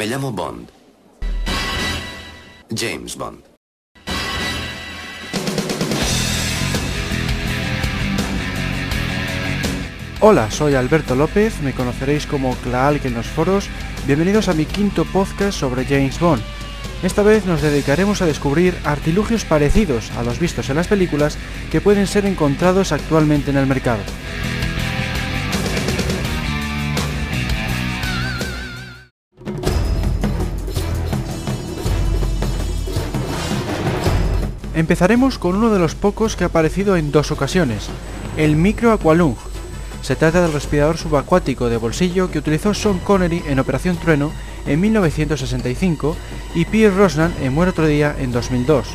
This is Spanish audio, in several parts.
Me llamo Bond. James Bond. Hola, soy Alberto López, me conoceréis como Claalk en los foros. Bienvenidos a mi quinto podcast sobre James Bond. Esta vez nos dedicaremos a descubrir artilugios parecidos a los vistos en las películas que pueden ser encontrados actualmente en el mercado. Empezaremos con uno de los pocos que ha aparecido en dos ocasiones, el Micro Aqualung. Se trata del respirador subacuático de bolsillo que utilizó Sean Connery en Operación Trueno en 1965 y Pierre Rosnan en Muere otro día en 2002.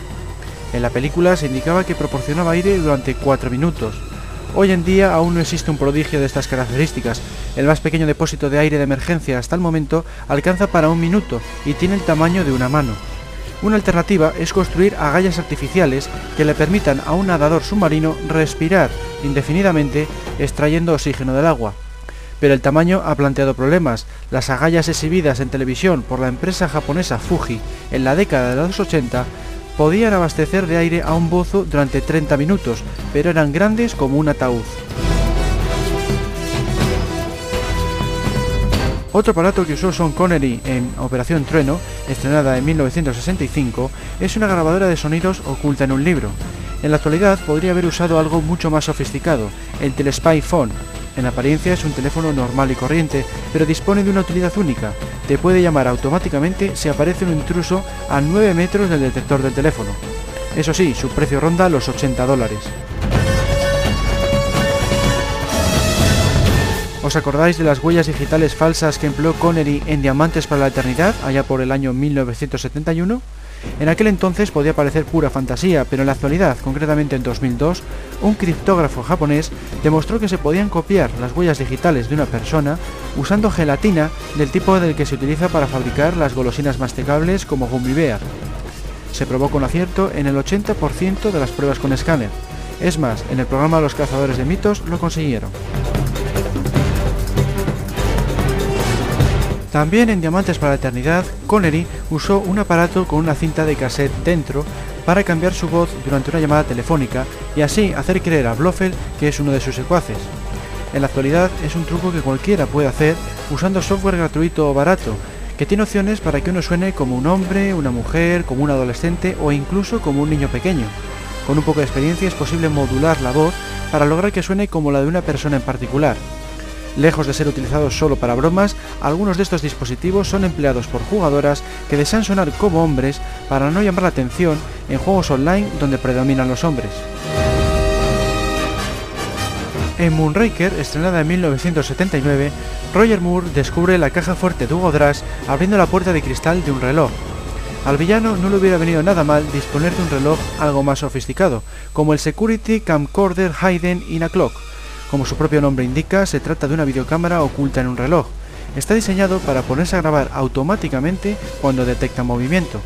En la película se indicaba que proporcionaba aire durante 4 minutos. Hoy en día aún no existe un prodigio de estas características. El más pequeño depósito de aire de emergencia hasta el momento alcanza para un minuto y tiene el tamaño de una mano. Una alternativa es construir agallas artificiales que le permitan a un nadador submarino respirar indefinidamente extrayendo oxígeno del agua. Pero el tamaño ha planteado problemas. Las agallas exhibidas en televisión por la empresa japonesa Fuji en la década de los 80 podían abastecer de aire a un bozo durante 30 minutos, pero eran grandes como un ataúd. Otro aparato que usó Sean Connery en Operación Trueno, estrenada en 1965, es una grabadora de sonidos oculta en un libro. En la actualidad podría haber usado algo mucho más sofisticado, el Telespy Phone. En apariencia es un teléfono normal y corriente, pero dispone de una utilidad única. Te puede llamar automáticamente si aparece un intruso a 9 metros del detector del teléfono. Eso sí, su precio ronda los 80 dólares. ¿Os acordáis de las huellas digitales falsas que empleó Connery en Diamantes para la Eternidad, allá por el año 1971? En aquel entonces podía parecer pura fantasía, pero en la actualidad, concretamente en 2002, un criptógrafo japonés demostró que se podían copiar las huellas digitales de una persona usando gelatina del tipo del que se utiliza para fabricar las golosinas masticables como Gummy Bear. Se probó con acierto en el 80% de las pruebas con escáner. Es más, en el programa Los Cazadores de Mitos lo consiguieron. También en Diamantes para la Eternidad, Connery usó un aparato con una cinta de cassette dentro para cambiar su voz durante una llamada telefónica y así hacer creer a Blofeld que es uno de sus secuaces. En la actualidad es un truco que cualquiera puede hacer usando software gratuito o barato, que tiene opciones para que uno suene como un hombre, una mujer, como un adolescente o incluso como un niño pequeño. Con un poco de experiencia es posible modular la voz para lograr que suene como la de una persona en particular. Lejos de ser utilizados solo para bromas, algunos de estos dispositivos son empleados por jugadoras que desean sonar como hombres para no llamar la atención en juegos online donde predominan los hombres. En Moonraker, estrenada en 1979, Roger Moore descubre la caja fuerte de Hugo Drass abriendo la puerta de cristal de un reloj. Al villano no le hubiera venido nada mal disponer de un reloj algo más sofisticado, como el Security Camcorder Hidden in a Clock, como su propio nombre indica, se trata de una videocámara oculta en un reloj. Está diseñado para ponerse a grabar automáticamente cuando detecta movimiento.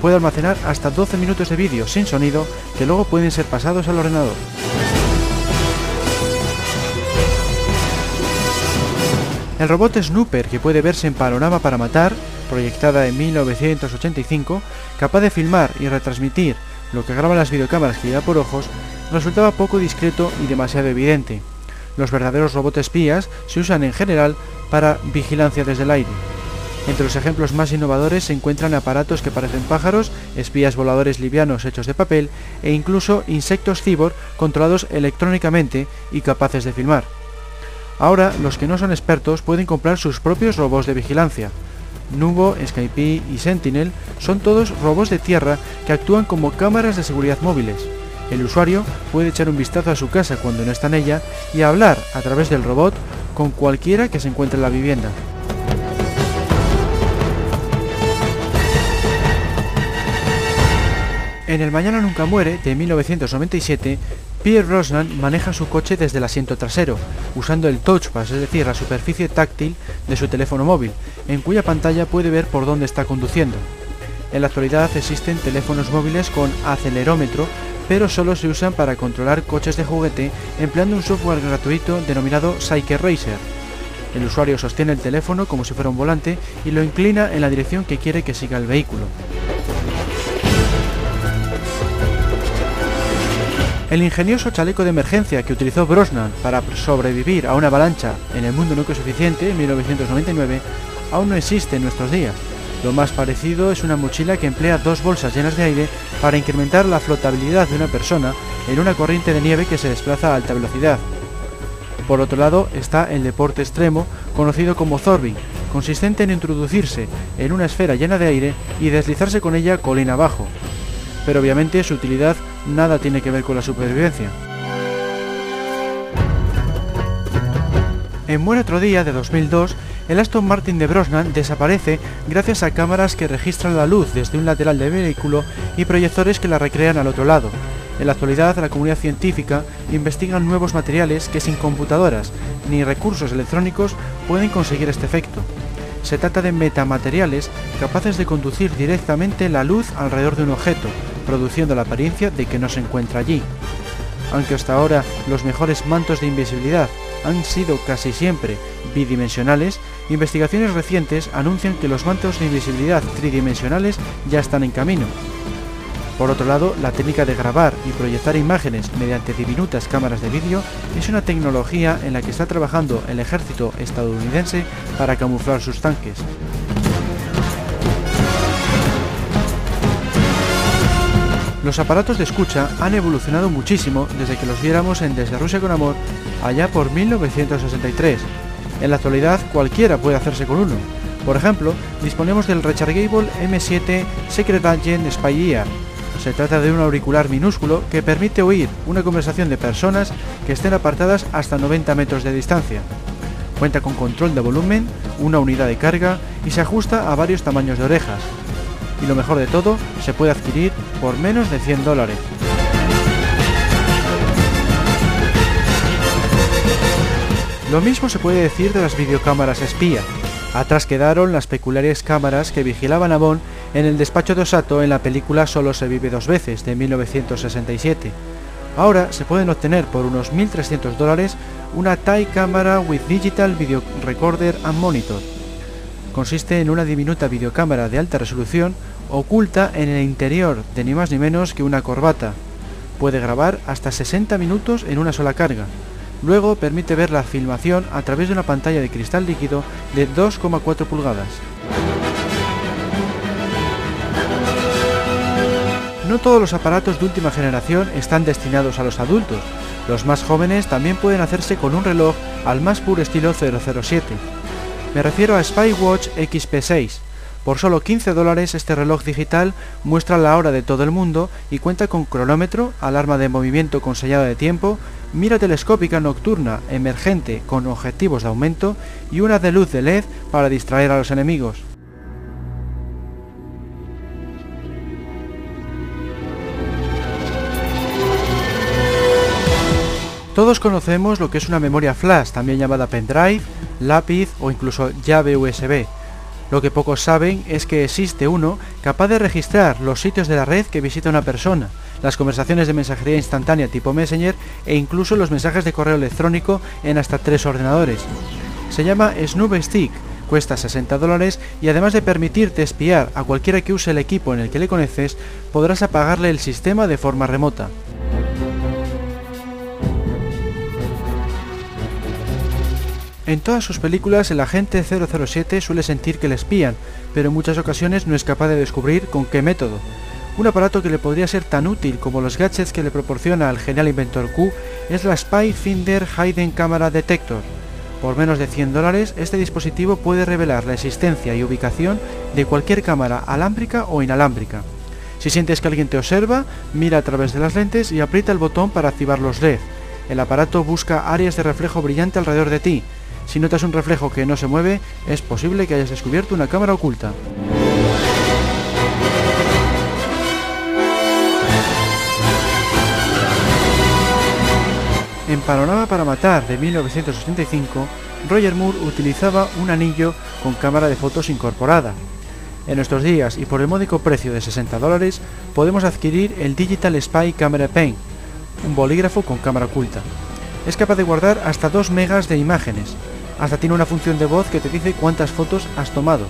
Puede almacenar hasta 12 minutos de vídeo sin sonido que luego pueden ser pasados al ordenador. El robot Snooper, que puede verse en Panorama para Matar, proyectada en 1985, capaz de filmar y retransmitir lo que graban las videocámaras que por ojos, resultaba poco discreto y demasiado evidente. Los verdaderos robots espías se usan en general para vigilancia desde el aire. Entre los ejemplos más innovadores se encuentran aparatos que parecen pájaros, espías voladores livianos hechos de papel e incluso insectos cibor controlados electrónicamente y capaces de filmar. Ahora, los que no son expertos pueden comprar sus propios robots de vigilancia. Nubo, Skype y Sentinel son todos robots de tierra que actúan como cámaras de seguridad móviles. El usuario puede echar un vistazo a su casa cuando no está en ella y hablar a través del robot con cualquiera que se encuentre en la vivienda. En El Mañana Nunca Muere de 1997, Pierre Rosnan maneja su coche desde el asiento trasero, usando el touchpad, es decir, la superficie táctil de su teléfono móvil, en cuya pantalla puede ver por dónde está conduciendo. En la actualidad existen teléfonos móviles con acelerómetro, pero solo se usan para controlar coches de juguete empleando un software gratuito denominado Psyche Racer. El usuario sostiene el teléfono como si fuera un volante y lo inclina en la dirección que quiere que siga el vehículo. El ingenioso chaleco de emergencia que utilizó Brosnan para sobrevivir a una avalancha en el mundo nunca suficiente en 1999 aún no existe en nuestros días. Lo más parecido es una mochila que emplea dos bolsas llenas de aire para incrementar la flotabilidad de una persona en una corriente de nieve que se desplaza a alta velocidad. Por otro lado está el deporte extremo conocido como Zorbing, consistente en introducirse en una esfera llena de aire y deslizarse con ella colina abajo. Pero obviamente su utilidad nada tiene que ver con la supervivencia. En Muere otro día de 2002, el Aston Martin de Brosnan desaparece gracias a cámaras que registran la luz desde un lateral del vehículo y proyectores que la recrean al otro lado. En la actualidad, la comunidad científica investiga nuevos materiales que sin computadoras ni recursos electrónicos pueden conseguir este efecto. Se trata de metamateriales capaces de conducir directamente la luz alrededor de un objeto, produciendo la apariencia de que no se encuentra allí. Aunque hasta ahora los mejores mantos de invisibilidad han sido casi siempre bidimensionales, investigaciones recientes anuncian que los mantos de invisibilidad tridimensionales ya están en camino. Por otro lado, la técnica de grabar y proyectar imágenes mediante diminutas cámaras de vídeo es una tecnología en la que está trabajando el ejército estadounidense para camuflar sus tanques. Los aparatos de escucha han evolucionado muchísimo desde que los viéramos en Desde Rusia con Amor allá por 1963. En la actualidad cualquiera puede hacerse con uno. Por ejemplo, disponemos del Rechargeable M7 Secret Agent Spy Ear, se trata de un auricular minúsculo que permite oír una conversación de personas que estén apartadas hasta 90 metros de distancia. Cuenta con control de volumen, una unidad de carga y se ajusta a varios tamaños de orejas. Y lo mejor de todo, se puede adquirir por menos de 100 dólares. Lo mismo se puede decir de las videocámaras espía. Atrás quedaron las peculiares cámaras que vigilaban a Bond en el despacho de Osato en la película Solo se vive dos veces de 1967. Ahora se pueden obtener por unos 1.300 dólares una TAI cámara with Digital Video Recorder and Monitor. Consiste en una diminuta videocámara de alta resolución oculta en el interior de ni más ni menos que una corbata. Puede grabar hasta 60 minutos en una sola carga. Luego permite ver la filmación a través de una pantalla de cristal líquido de 2,4 pulgadas. No todos los aparatos de última generación están destinados a los adultos. Los más jóvenes también pueden hacerse con un reloj al más puro estilo 007. Me refiero a SpyWatch XP6. Por solo 15 dólares este reloj digital muestra la hora de todo el mundo y cuenta con cronómetro, alarma de movimiento con sellado de tiempo, mira telescópica nocturna emergente con objetivos de aumento y una de luz de LED para distraer a los enemigos. Todos conocemos lo que es una memoria flash, también llamada pendrive, lápiz o incluso llave USB. Lo que pocos saben es que existe uno capaz de registrar los sitios de la red que visita una persona, las conversaciones de mensajería instantánea tipo Messenger e incluso los mensajes de correo electrónico en hasta tres ordenadores. Se llama Snoop Stick, cuesta 60 dólares y además de permitirte espiar a cualquiera que use el equipo en el que le conoces, podrás apagarle el sistema de forma remota. En todas sus películas el agente 007 suele sentir que le espían, pero en muchas ocasiones no es capaz de descubrir con qué método. Un aparato que le podría ser tan útil como los gadgets que le proporciona el genial inventor Q es la Spy Finder Hidden Camera Detector. Por menos de 100 dólares, este dispositivo puede revelar la existencia y ubicación de cualquier cámara alámbrica o inalámbrica. Si sientes que alguien te observa, mira a través de las lentes y aprieta el botón para activar los LED. El aparato busca áreas de reflejo brillante alrededor de ti, si notas un reflejo que no se mueve, es posible que hayas descubierto una cámara oculta. En Panorama para Matar de 1985, Roger Moore utilizaba un anillo con cámara de fotos incorporada. En nuestros días y por el módico precio de 60 dólares podemos adquirir el Digital Spy Camera Pen, un bolígrafo con cámara oculta. Es capaz de guardar hasta 2 megas de imágenes, Hasta tiene una función de voz que te dice cuántas fotos has tomado.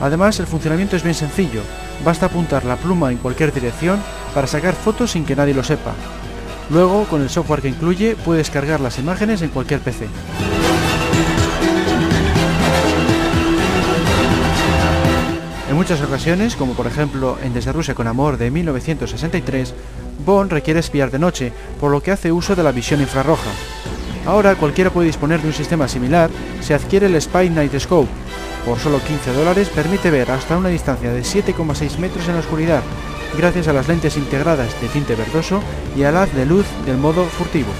Además, el funcionamiento es bien sencillo, basta apuntar la pluma en cualquier dirección para sacar fotos sin que nadie lo sepa. Luego, con el software que incluye, puedes cargar las imágenes en cualquier PC. En muchas ocasiones, como por ejemplo en Desde con Amor de 1963, Bond requiere espiar de noche, por lo que hace uso de la visión infrarroja. Ahora cualquiera puede disponer de un sistema similar si adquiere el Spy Night Scope. Por solo 15 dólares permite ver hasta una distancia de 7,6 metros en la oscuridad, gracias a las lentes integradas de tinte verdoso y al haz de luz del modo furtivo.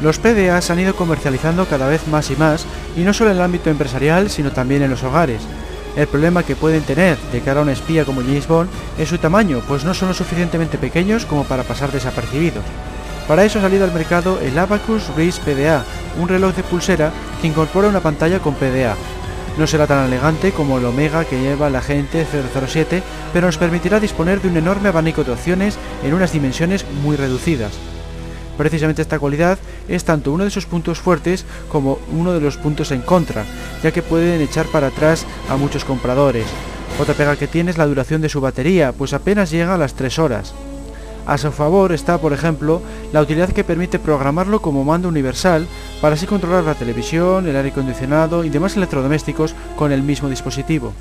Los PDA se han ido comercializando cada vez más y más, y no solo en el ámbito empresarial, sino también en los hogares. El problema que pueden tener de cara a un espía como James Bond es su tamaño, pues no son lo suficientemente pequeños como para pasar desapercibidos. Para eso ha salido al mercado el Abacus Race PDA, un reloj de pulsera que incorpora una pantalla con PDA. No será tan elegante como el Omega que lleva la gente 007, pero nos permitirá disponer de un enorme abanico de opciones en unas dimensiones muy reducidas. Precisamente esta cualidad es tanto uno de sus puntos fuertes como uno de los puntos en contra, ya que pueden echar para atrás a muchos compradores. Otra pega que tiene es la duración de su batería, pues apenas llega a las 3 horas. A su favor está, por ejemplo, la utilidad que permite programarlo como mando universal para así controlar la televisión, el aire acondicionado y demás electrodomésticos con el mismo dispositivo.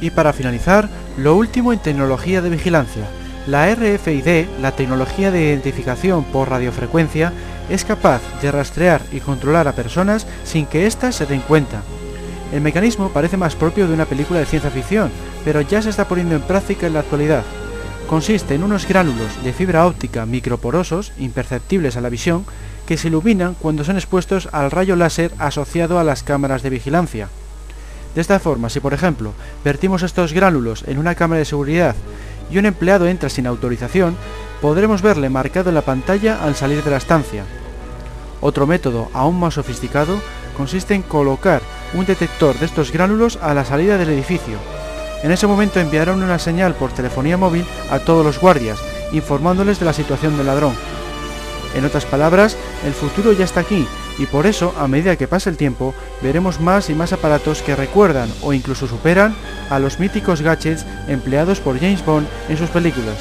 Y para finalizar, lo último en tecnología de vigilancia. La RFID, la tecnología de identificación por radiofrecuencia, es capaz de rastrear y controlar a personas sin que éstas se den cuenta. El mecanismo parece más propio de una película de ciencia ficción, pero ya se está poniendo en práctica en la actualidad. Consiste en unos gránulos de fibra óptica microporosos, imperceptibles a la visión, que se iluminan cuando son expuestos al rayo láser asociado a las cámaras de vigilancia. De esta forma, si por ejemplo vertimos estos gránulos en una cámara de seguridad y un empleado entra sin autorización, podremos verle marcado en la pantalla al salir de la estancia. Otro método aún más sofisticado consiste en colocar un detector de estos gránulos a la salida del edificio. En ese momento enviarán una señal por telefonía móvil a todos los guardias, informándoles de la situación del ladrón. En otras palabras, el futuro ya está aquí y por eso, a medida que pasa el tiempo, veremos más y más aparatos que recuerdan o incluso superan a los míticos gadgets empleados por James Bond en sus películas.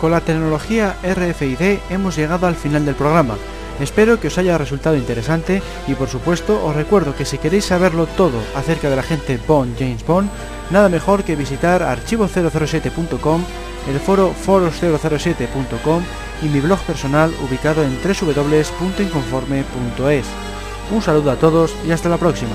Con la tecnología RFID hemos llegado al final del programa. Espero que os haya resultado interesante y por supuesto os recuerdo que si queréis saberlo todo acerca de la gente Bond James Bond, nada mejor que visitar archivo007.com el foro foros007.com y mi blog personal ubicado en www.inconforme.es. Un saludo a todos y hasta la próxima.